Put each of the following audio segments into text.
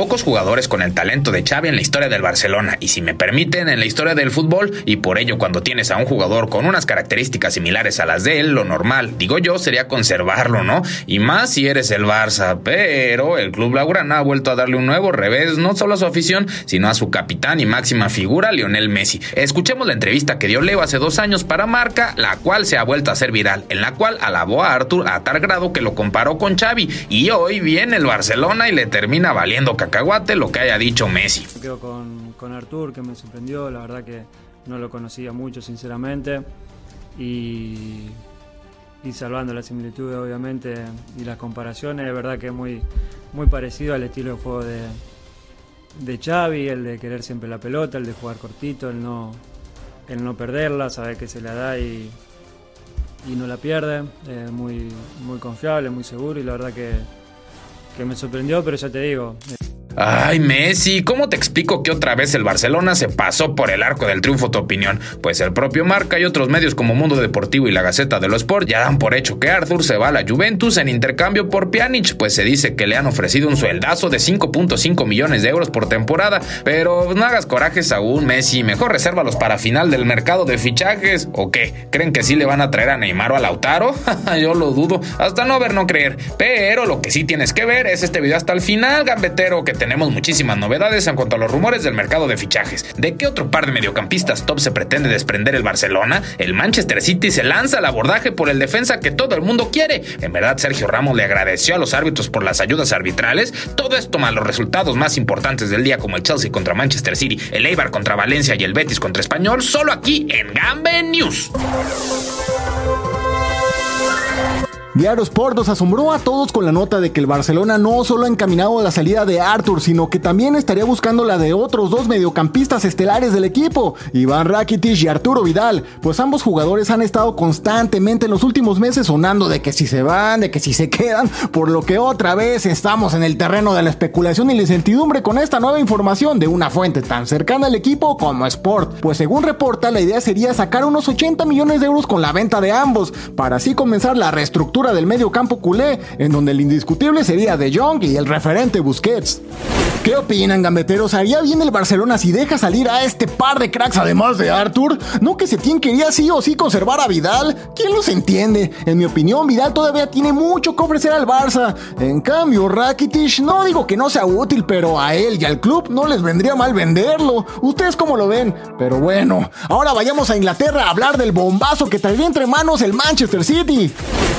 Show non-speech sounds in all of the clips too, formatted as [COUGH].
Pocos jugadores con el talento de Xavi en la historia del Barcelona y si me permiten en la historia del fútbol y por ello cuando tienes a un jugador con unas características similares a las de él, lo normal, digo yo, sería conservarlo, ¿no? Y más si eres el Barça, pero el club Laurana ha vuelto a darle un nuevo revés no solo a su afición, sino a su capitán y máxima figura, Lionel Messi. Escuchemos la entrevista que dio Leo hace dos años para Marca, la cual se ha vuelto a ser viral, en la cual alabó a Arthur a tal grado que lo comparó con Xavi y hoy viene el Barcelona y le termina valiendo cacahuate lo que haya dicho Messi. Me quedo con, con Artur, que me sorprendió, la verdad que no lo conocía mucho, sinceramente. Y, y salvando las similitudes, obviamente, y las comparaciones, es verdad que es muy, muy parecido al estilo de juego de, de Xavi, el de querer siempre la pelota, el de jugar cortito, el no, el no perderla, saber que se la da y, y no la pierde. Muy, muy confiable, muy seguro y la verdad que, que me sorprendió, pero ya te digo. Ay, Messi, ¿cómo te explico que otra vez el Barcelona se pasó por el arco del triunfo, tu opinión? Pues el propio Marca y otros medios como Mundo Deportivo y la Gaceta de los Sport ya dan por hecho que Arthur se va a la Juventus en intercambio por Pjanic, pues se dice que le han ofrecido un sueldazo de 5.5 millones de euros por temporada, pero no hagas corajes aún, Messi, mejor resérvalos para final del mercado de fichajes, ¿o qué? ¿Creen que sí le van a traer a Neymar o a Lautaro? [LAUGHS] Yo lo dudo, hasta no ver, no creer, pero lo que sí tienes que ver es este video hasta el final, gambetero, que tenemos muchísimas novedades en cuanto a los rumores del mercado de fichajes. ¿De qué otro par de mediocampistas top se pretende desprender el Barcelona? El Manchester City se lanza al abordaje por el defensa que todo el mundo quiere. En verdad, Sergio Ramos le agradeció a los árbitros por las ayudas arbitrales. Todo esto más los resultados más importantes del día como el Chelsea contra Manchester City, el Eibar contra Valencia y el Betis contra Español, solo aquí en Gambe News. Diario Sport nos asombró a todos con la nota de que el Barcelona no solo ha encaminado la salida de Arthur, sino que también estaría buscando la de otros dos mediocampistas estelares del equipo, Iván Rakitic y Arturo Vidal, pues ambos jugadores han estado constantemente en los últimos meses sonando de que si se van, de que si se quedan, por lo que otra vez estamos en el terreno de la especulación y la incertidumbre con esta nueva información de una fuente tan cercana al equipo como Sport, pues según reporta la idea sería sacar unos 80 millones de euros con la venta de ambos, para así comenzar la del medio campo culé, en donde el indiscutible sería De Jong y el referente Busquets. ¿Qué opinan, gambeteros? ¿Haría bien el Barcelona si deja salir a este par de cracks además de Arthur? ¿No que Setién quería sí o sí conservar a Vidal? ¿Quién los entiende? En mi opinión, Vidal todavía tiene mucho que ofrecer al Barça. En cambio, Rakitic, no digo que no sea útil, pero a él y al club no les vendría mal venderlo. ¿Ustedes cómo lo ven? Pero bueno, ahora vayamos a Inglaterra a hablar del bombazo que traería entre manos el Manchester City.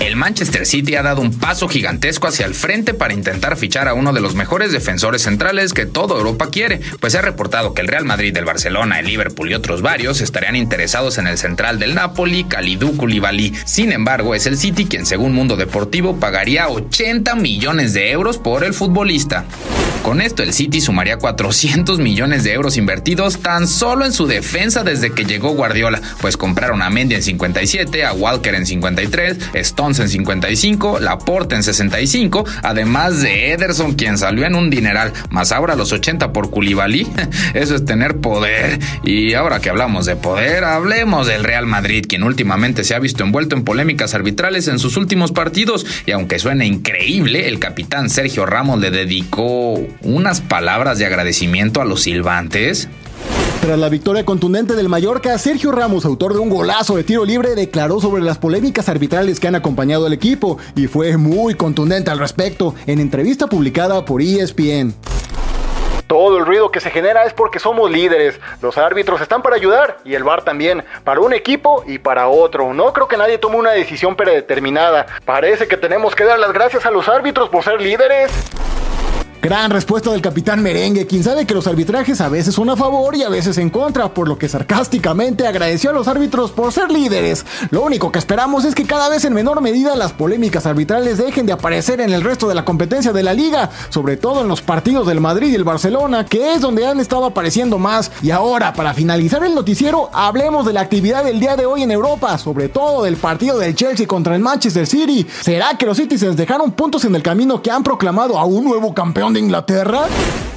El Manchester City ha dado un paso gigantesco hacia el frente para intentar fichar a uno de los mejores defensores centrales que toda Europa quiere, pues se ha reportado que el Real Madrid, el Barcelona, el Liverpool y otros varios estarían interesados en el central del Napoli, Kalidou Koulibaly. Sin embargo, es el City quien, según Mundo Deportivo, pagaría 80 millones de euros por el futbolista. Con esto, el City sumaría 400 millones de euros invertidos tan solo en su defensa desde que llegó Guardiola, pues compraron a Mendy en 57, a Walker en 53, Stones en 55, Laporte en 65, además de Ederson, quien salió en un dineral, más ahora los 80 por Koulibaly. [LAUGHS] Eso es tener poder. Y ahora que hablamos de poder, hablemos del Real Madrid, quien últimamente se ha visto envuelto en polémicas arbitrales en sus últimos partidos. Y aunque suene increíble, el capitán Sergio Ramos le dedicó unas palabras de agradecimiento a los silbantes. Tras la victoria contundente del Mallorca, Sergio Ramos, autor de un golazo de tiro libre, declaró sobre las polémicas arbitrales que han acompañado al equipo y fue muy contundente al respecto en entrevista publicada por ESPN. Todo el ruido que se genera es porque somos líderes. Los árbitros están para ayudar y el VAR también, para un equipo y para otro. No creo que nadie tome una decisión predeterminada. Parece que tenemos que dar las gracias a los árbitros por ser líderes. Gran respuesta del capitán merengue, quien sabe que los arbitrajes a veces son a favor y a veces en contra, por lo que sarcásticamente agradeció a los árbitros por ser líderes. Lo único que esperamos es que cada vez en menor medida las polémicas arbitrales dejen de aparecer en el resto de la competencia de la liga, sobre todo en los partidos del Madrid y el Barcelona, que es donde han estado apareciendo más. Y ahora, para finalizar el noticiero, hablemos de la actividad del día de hoy en Europa, sobre todo del partido del Chelsea contra el Manchester City. ¿Será que los Citizens dejaron puntos en el camino que han proclamado a un nuevo campeón de Inglaterra?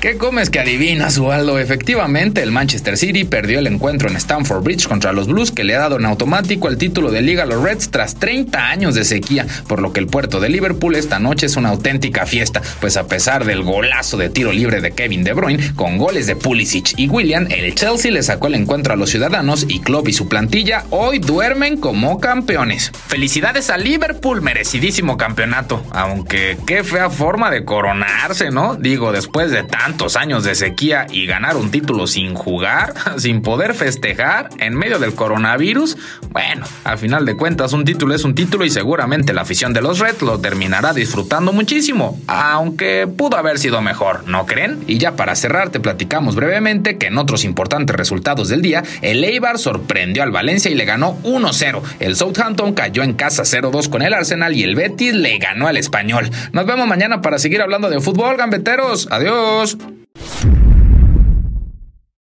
¿Qué comes que adivinas, Waldo? Efectivamente, el Manchester City perdió el encuentro en Stamford Bridge contra los Blues, que le ha dado en automático el título de liga a los Reds tras 30 años de sequía, por lo que el puerto de Liverpool esta noche es una auténtica fiesta, pues a pesar del golazo de tiro libre de Kevin De Bruyne, con goles de Pulisic y William, el Chelsea le sacó el encuentro a los ciudadanos y Klopp y su plantilla hoy duermen como campeones. Felicidades a Liverpool, merecidísimo campeonato, aunque qué fea forma de coronarse, ¿no? Digo, después de tantos años de sequía y ganar un título sin jugar, [LAUGHS] sin poder festejar en medio del coronavirus, bueno, al final de cuentas un título es un título y seguramente la afición de los Reds lo terminará disfrutando muchísimo, aunque pudo haber sido mejor, ¿no creen? Y ya para cerrar te platicamos brevemente que en otros importantes resultados del día, el Eibar sorprendió al Valencia y le ganó 1-0. El Southampton cayó en casa 0-2 con el Arsenal y el Betis le ganó al Español. Nos vemos mañana para seguir hablando de fútbol, gambeteros. Adiós.